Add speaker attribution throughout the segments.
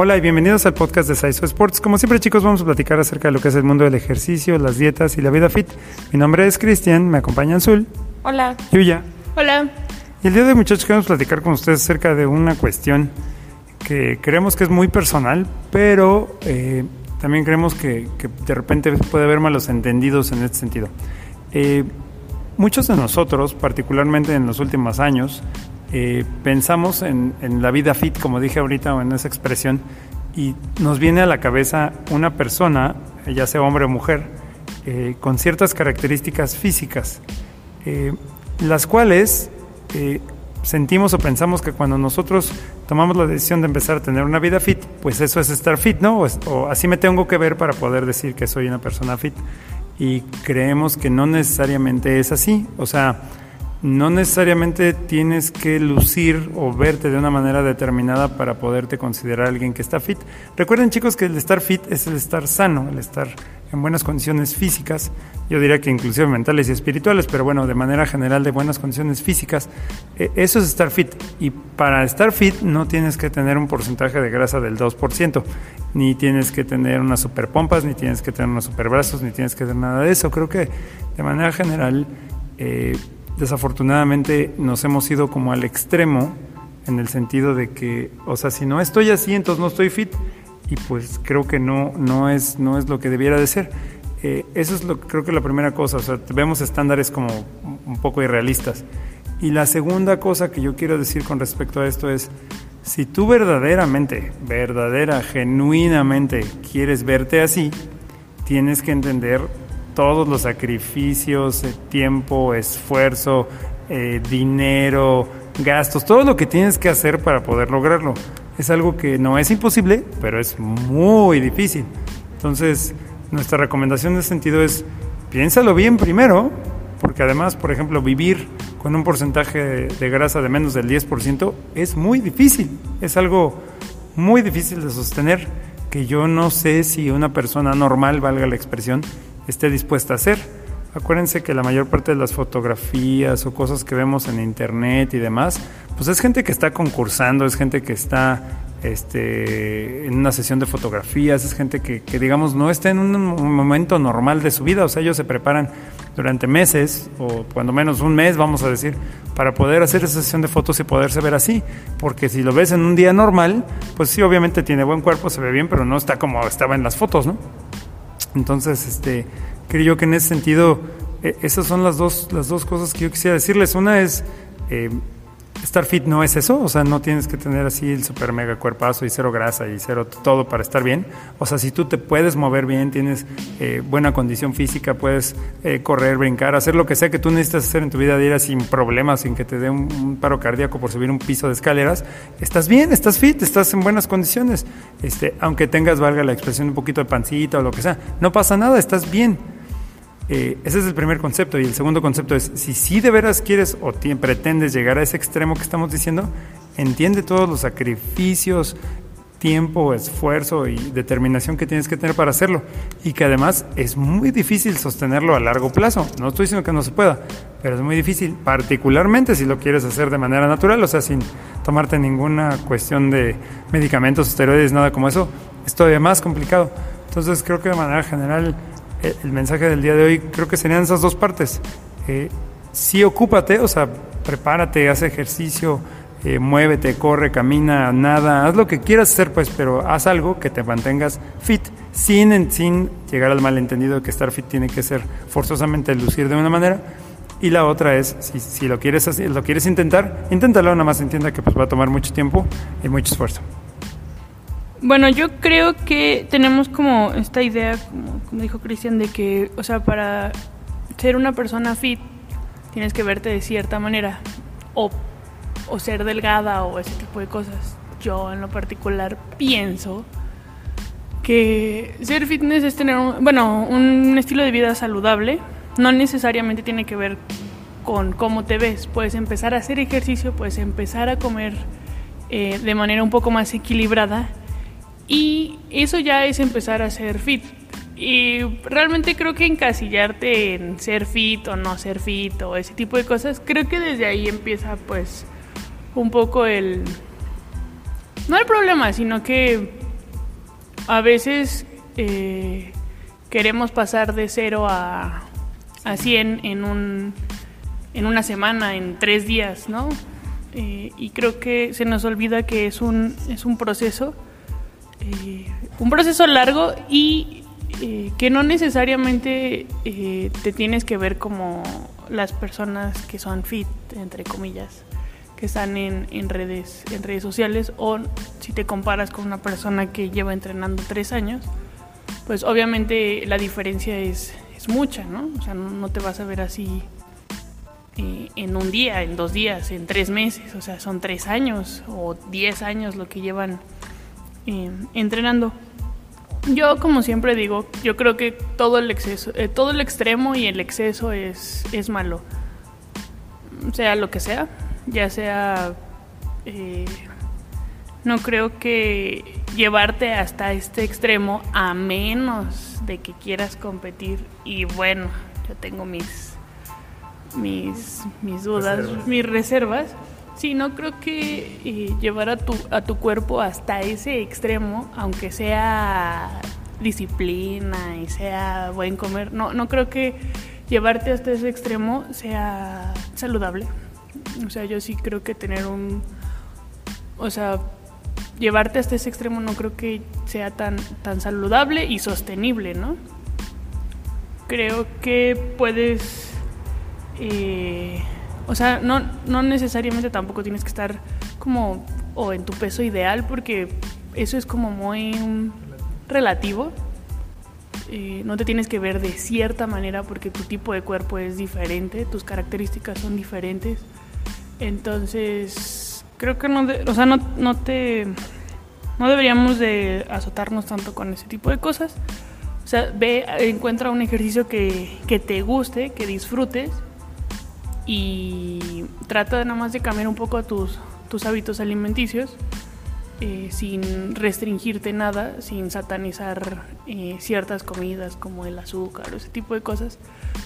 Speaker 1: Hola y bienvenidos al podcast de Saizo Sports. Como siempre chicos vamos a platicar acerca de lo que es el mundo del ejercicio, las dietas y la vida fit. Mi nombre es Cristian, me acompaña Azul.
Speaker 2: Hola.
Speaker 1: Yuya.
Speaker 2: Hola.
Speaker 1: Y el día de hoy muchachos queremos platicar con ustedes acerca de una cuestión que creemos que es muy personal, pero eh, también creemos que, que, de repente puede haber malos entendidos en este sentido. Eh, muchos de nosotros, particularmente en los últimos años, eh, pensamos en, en, la vida fit, como dije ahorita, o en esa expresión, y nos viene a la cabeza una persona, ya sea hombre o mujer, eh, con ciertas características físicas, eh, las cuales eh, sentimos o pensamos que cuando nosotros tomamos la decisión de empezar a tener una vida fit, pues eso es estar fit, ¿no? O, o así me tengo que ver para poder decir que soy una persona fit. Y creemos que no necesariamente es así. O sea, no necesariamente tienes que lucir o verte de una manera determinada para poderte considerar alguien que está fit. Recuerden chicos que el estar fit es el estar sano, el estar en buenas condiciones físicas, yo diría que inclusive mentales y espirituales, pero bueno, de manera general de buenas condiciones físicas, eh, eso es estar fit. Y para estar fit no tienes que tener un porcentaje de grasa del 2%, ni tienes que tener unas super pompas, ni tienes que tener unos super brazos, ni tienes que tener nada de eso. Creo que de manera general... Eh, desafortunadamente nos hemos ido como al extremo en el sentido de que, o sea, si no estoy así, entonces no estoy fit y pues creo que no, no, es, no es lo que debiera de ser. Eh, eso es lo creo que la primera cosa, o sea, vemos estándares como un poco irrealistas. Y la segunda cosa que yo quiero decir con respecto a esto es, si tú verdaderamente, verdadera, genuinamente quieres verte así, tienes que entender todos los sacrificios, eh, tiempo, esfuerzo, eh, dinero, gastos, todo lo que tienes que hacer para poder lograrlo. Es algo que no es imposible, pero es muy difícil. Entonces, nuestra recomendación en ese sentido es, piénsalo bien primero, porque además, por ejemplo, vivir con un porcentaje de grasa de menos del 10% es muy difícil, es algo muy difícil de sostener, que yo no sé si una persona normal, valga la expresión, esté dispuesta a hacer. Acuérdense que la mayor parte de las fotografías o cosas que vemos en internet y demás, pues es gente que está concursando, es gente que está este, en una sesión de fotografías, es gente que, que, digamos no está en un momento normal de su vida, o sea, ellos se preparan durante meses o cuando menos un mes, vamos a decir, para poder hacer esa sesión de fotos y poderse ver así, porque si lo ves en un día normal, pues sí, obviamente tiene buen cuerpo, se ve bien, pero no está como estaba en las fotos, ¿no? Entonces, este, creo yo que en ese sentido, eh, esas son las dos, las dos cosas que yo quisiera decirles. Una es, eh, estar fit no es eso, o sea, no tienes que tener así el super mega cuerpazo y cero grasa y cero todo para estar bien. O sea, si tú te puedes mover bien, tienes eh, buena condición física, puedes eh, correr, brincar, hacer lo que sea que tú necesitas hacer en tu vida diaria sin problemas, sin que te dé un, un, paro cardíaco por subir un piso de escaleras, estás bien, estás fit, estás en buenas condiciones. Este, aunque tengas, valga la expresión, un poquito de pancita o lo que sea, no pasa nada, estás bien. Eh, ese es el primer concepto. Y el segundo concepto es, si de veras quieres o pretendes llegar a ese extremo que estamos diciendo, entiende todos los sacrificios, tiempo, esfuerzo y determinación que tienes que tener para hacerlo. Y que además es muy difícil sostenerlo a largo plazo. No estoy diciendo que no se pueda, pero es muy difícil, particularmente si lo quieres hacer de manera natural, o sea, sin tomarte ninguna cuestión de medicamentos, esteroides, nada como eso. Es todavía más complicado. Entonces creo que de manera general el mensaje del día de hoy creo que serían esas dos partes. Eh, sí, ocúpate, o sea, prepárate, haz ejercicio, eh, muévete, corre, camina, nada, haz lo que quieras hacer, pues, pero haz algo que te mantengas fit, sin, sin llegar al malentendido de que estar fit tiene que ser forzosamente lucir de una manera. Y la otra es, si, si lo, quieres lo quieres intentar, inténtalo, nada más entienda que pues, va a tomar mucho tiempo y mucho esfuerzo.
Speaker 2: Bueno, yo creo que tenemos como esta idea, como, dijo Cristian, de que, o sea, para ser una persona fit tienes que verte de cierta manera o, o ser delgada o ese tipo de cosas. Yo en lo particular pienso que ser fitness es tener, un, bueno, un estilo de vida saludable. No necesariamente tiene que ver con cómo te ves. Puedes empezar a hacer ejercicio, puedes empezar a comer eh, de manera un poco más equilibrada y eso ya es empezar a ser fit. Y realmente creo que encasillarte en ser fit o no ser fit o ese tipo de cosas, creo que desde ahí empieza pues un poco el... No el problema, sino que a veces eh, queremos pasar de cero a, a 100 en, un, en una semana, en tres días, ¿no? Eh, y creo que se nos olvida que es un, es un proceso, eh, un proceso largo y eh, que no necesariamente te tienes que ver como las personas que son fit, entre comillas, que están en, en, redes, en redes sociales, o si te comparas con una persona que lleva entrenando tres años, pues obviamente la diferencia es, es mucha, ¿no? O sea, no, te vas a ver así eh, en un día, en dos días, en tres meses, o sea, son tres años o diez años lo que llevan eh, entrenando. Yo, como siempre digo, yo creo que todo el exceso, eh, todo el extremo y el exceso es, es malo. Sea lo que sea, ya sea no creo que llevarte hasta este extremo a menos de que quieras competir y bueno, yo tengo mis mis, mis dudas, mis reservas. Sí, no creo que eh, llevar a tu, a tu cuerpo hasta ese extremo, aunque sea disciplina y sea buen comer, no, no creo que llevarte hasta ese extremo sea saludable. O sea, yo sí creo que tener un, o sea, llevarte hasta ese extremo no creo que sea tan, tan saludable y sostenible, ¿no? Creo que puedes, eh, o sea, no, no necesariamente tampoco tienes que estar como o en tu peso ideal porque eso es como muy relativo. Eh, no te tienes que ver de cierta manera porque tu tipo de cuerpo es diferente, tus características son diferentes. Entonces, creo que no, o sea, no, no te, no deberíamos de azotarnos tanto con ese tipo de cosas. O sea, ve, encuentra un ejercicio que, que te guste, que disfrutes y trata nada más de cambiar un poco tus, tus hábitos alimenticios eh, sin restringirte nada, sin satanizar eh, ciertas comidas como el azúcar o ese tipo de cosas,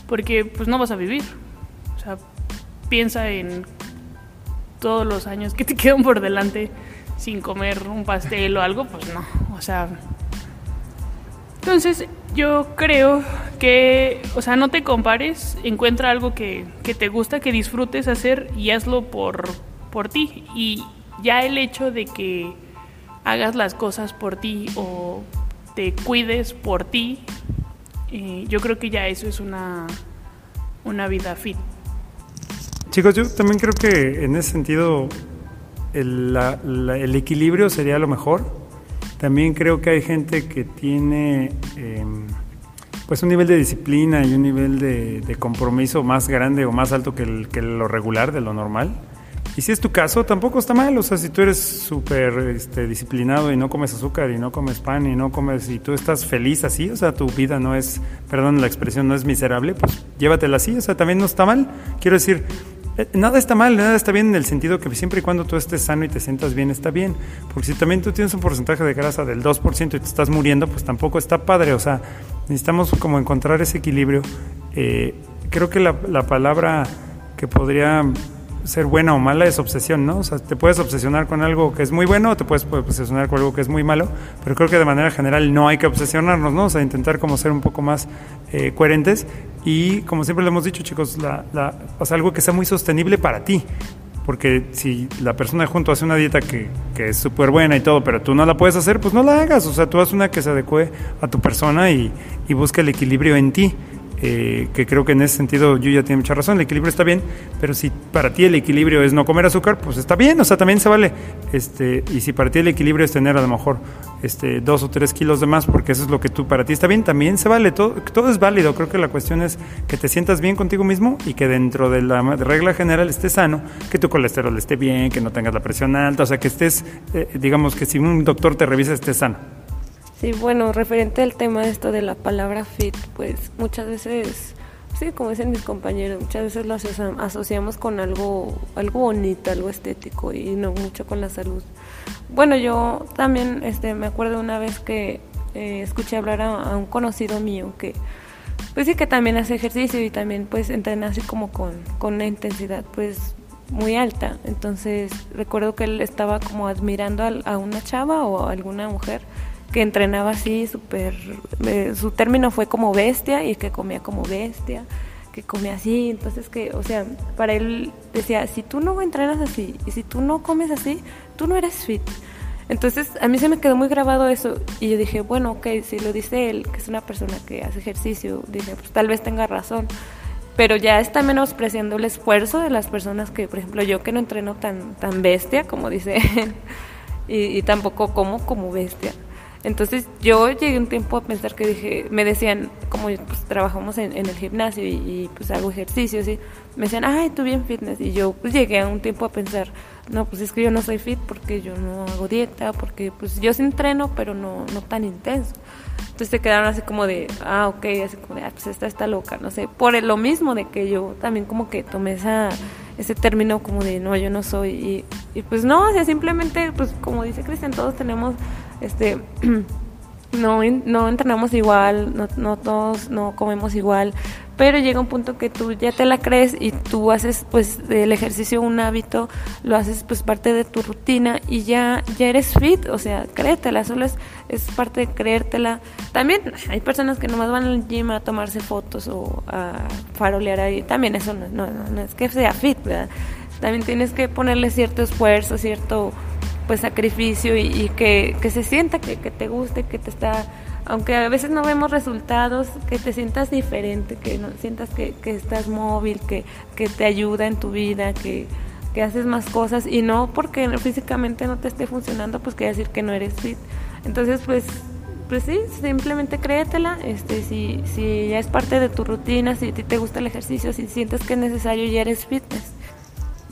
Speaker 2: porque pues no vas a vivir. O sea, piensa en todos los años que te quedan por delante sin comer un pastel o algo, pues no, o sea... Entonces yo creo que, o sea, no te compares, encuentra algo que, que te gusta, que disfrutes hacer y hazlo por, por ti. Y ya el hecho de que hagas las cosas por ti o te cuides por ti, eh, yo creo que ya eso es una, una vida fit.
Speaker 1: Chicos, yo también creo que en ese sentido el, equilibrio sería lo mejor. También creo que hay gente que tiene em, pues un nivel de disciplina y un nivel de, compromiso más grande o más alto que, que lo regular, de lo normal. Y si es tu caso, tampoco está mal. O sea, si tú eres súper este, disciplinado y no comes azúcar y no comes pan y no comes y tú estás feliz así, o sea, tu vida no es, perdón la expresión, no es miserable, pues llévatela así. O sea, también no está mal. Quiero decir, nada está mal, nada está bien en el sentido que siempre y cuando tú estés sano y te sientas bien, está bien. Porque si también tú tienes un porcentaje de grasa del 2% y te estás muriendo, pues tampoco está padre. O sea, necesitamos como encontrar ese equilibrio. Eh, creo que la, la palabra que podría ser buena o mala es obsesión, ¿no? O sea, te puedes obsesionar con algo que es muy bueno o te puedes obsesionar con algo que es muy malo, pero creo que de manera general no hay que obsesionarnos, ¿no? O sea, intentar como ser un poco más eh, coherentes y como siempre le hemos dicho, chicos, la, la, o sea, algo que sea muy sostenible para ti. Porque si la persona junto hace una dieta que, que es súper buena y todo, pero tú no la puedes hacer, pues no la hagas. O sea, tú haz una que se adecue a tu persona y, y busca el equilibrio en ti. Eh, que creo que en ese sentido Yuya tiene mucha razón, el equilibrio está bien, pero si para ti el equilibrio es no comer azúcar, pues está bien, o sea, también se vale. Este, y si para ti el equilibrio es tener a lo mejor este, dos o tres kilos de más, porque eso es lo que tú para ti está bien, también se vale, todo, todo es válido. Creo que la cuestión es que te sientas bien contigo mismo y que dentro de la regla general estés sano, que tu colesterol esté bien, que no tengas la presión alta, o sea, que estés, eh, digamos que si un doctor te revisa, estés sano.
Speaker 3: Sí, bueno, referente al tema de esto de la palabra fit, pues muchas veces, sí, como dicen mis compañeros, muchas veces lo asociamos con algo, algo bonito, algo estético y no mucho con la salud. Bueno, yo también este, me acuerdo una vez que eh, escuché hablar a, un conocido mío que, pues sí, que también hace ejercicio y también pues entrena así como con, con una intensidad pues muy alta. Entonces recuerdo que él estaba como admirando a, a una chava o a alguna mujer que entrenaba así, súper, eh, su término fue como bestia y que comía como bestia, que comía así, entonces que, o sea, para él decía, si tú no entrenas así y si tú no comes así, tú no eres fit. Entonces a mí se me quedó muy grabado eso y yo dije, bueno, ok, si lo dice él, que es una persona que hace ejercicio, dije, pues tal vez tenga razón, pero ya está menospreciando el esfuerzo de las personas que, por ejemplo, yo que no entreno tan, tan bestia, como dice él, y, y tampoco como como bestia. Entonces yo llegué un tiempo a pensar que dije, me decían, como pues, trabajamos en, el gimnasio y, pues hago ejercicios, y me decían, ay, tú bien fitness. Y yo pues llegué a un tiempo a pensar, no, pues es que yo no soy fit porque yo no hago dieta, porque pues yo sí entreno, pero no, no tan intenso. Entonces se quedaron así como de, ah, ok, así como de, ah, pues esta está loca, no sé, por lo mismo de que yo también como que tomé esa, ese término como de, no, yo no soy, y, y pues no, o sea, simplemente, pues como dice Cristian, todos tenemos este no, no entrenamos igual, no, no todos no comemos igual, pero llega un punto que tú ya te la crees y tú haces pues del ejercicio un hábito, lo haces pues parte de tu rutina y ya, ya eres fit, o sea, créetela, solo es, es parte de creértela. También hay personas que nomás van al gym a tomarse fotos o a farolear ahí, también eso no, no, no es que sea fit. También tienes que ponerle cierto esfuerzo, cierto pues sacrificio y, que, se sienta que, te guste, que te está, aunque a veces no vemos resultados, que te sientas diferente, que no sientas que, estás móvil, que, que te ayuda en tu vida, que, que haces más cosas y no porque físicamente no te esté funcionando, pues quiere decir que no eres fit. Entonces, pues pues sí, simplemente créetela, este, si, si ya es parte de tu rutina, si a ti te gusta el ejercicio, si sientes que es necesario, ya eres fitness.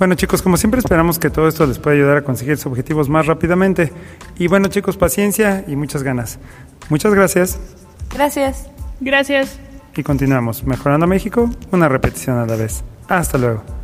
Speaker 1: Bueno chicos, como siempre esperamos que todo esto les pueda ayudar a conseguir sus objetivos más rápidamente. Y bueno chicos, paciencia y muchas ganas. Muchas gracias.
Speaker 3: Gracias.
Speaker 2: Gracias.
Speaker 1: Y continuamos, mejorando México, una repetición a la vez. Hasta luego.